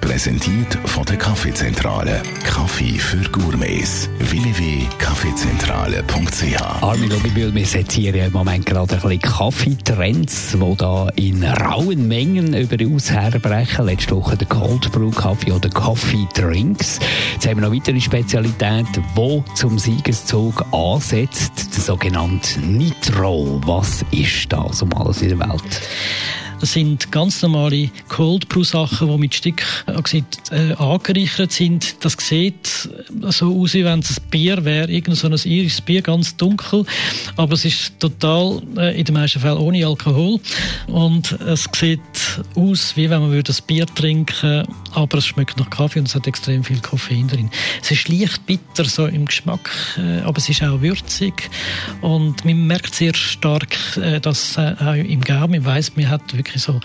Präsentiert von der Kaffeezentrale. Kaffee für Gourmets. www.kaffeezentrale.ch Armin Logibühl, wir sezieren ja im Moment gerade ein bisschen Kaffeetrends, die da in rauen Mengen über uns herbrechen. Letzte Woche der Cold Brew Kaffee oder Coffee Drinks. Jetzt haben wir noch weitere Spezialitäten, die zum Siegeszug ansetzt. Der sogenannte Nitro. Was ist das um alles in der Welt? Das sind ganz normale Cold Brew Sachen, die mit Stück äh, angereichert sind. Das sieht so aus, wie wenn es ein Bier wäre, irgend so ein irisches Bier, ganz dunkel, aber es ist total äh, in den meisten Fällen ohne Alkohol und es sieht aus, wie wenn man würde ein Bier trinken, aber es schmeckt nach Kaffee und es hat extrem viel Koffein drin. Es ist leicht bitter so im Geschmack, äh, aber es ist auch würzig und man merkt sehr stark, äh, dass äh, auch im Gaumen, man weiss, man hat wirklich so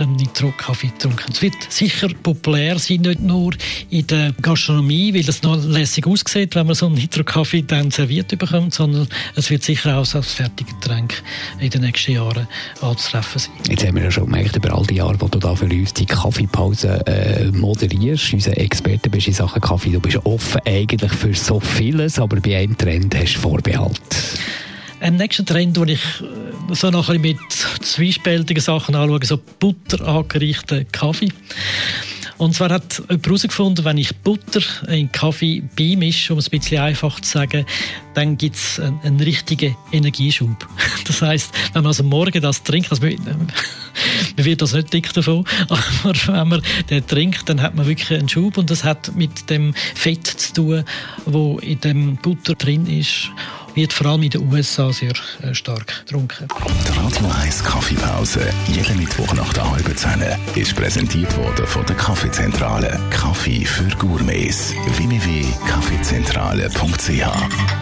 ähm, Nitro-Kaffee getrunken. Es wird sicher populär sein, nicht nur in der Gastronomie, weil es noch lässig aussieht, wenn man so einen Nitro-Kaffee dann serviert bekommt, sondern es wird sicher auch als Fertiggetränk in den nächsten Jahren anzutreffen sein. Jetzt haben wir ja schon gemerkt, über all die Jahre, wo du da für uns die Kaffeepause äh, moderierst, unser Experte bist in Sachen Kaffee, du bist offen eigentlich für so vieles, aber bei einem Trend hast du Vorbehalt. Ein nächster Trend, den ich äh, so nachher mit zwiespältigen Sachen anschaue, so Butter angereichten Kaffee. Und zwar hat jemand herausgefunden, wenn ich Butter in Kaffee beimische, um es ein bisschen einfach zu sagen, dann gibt es einen, einen, richtigen Energieschub. Das heißt, wenn man also morgen das trinkt, also man, man wird das nicht dick davon, aber wenn man den trinkt, dann hat man wirklich einen Schub und das hat mit dem Fett zu tun, wo in dem Butter drin ist wird vor allem in den USA sehr äh, stark getrunken. Die Radio 1 Kaffeepause, jeden Mittwoch nach der halben Zehn, ist präsentiert worden von der Kaffeezentrale. Kaffee für Gourmets. www.kaffeezentrale.ch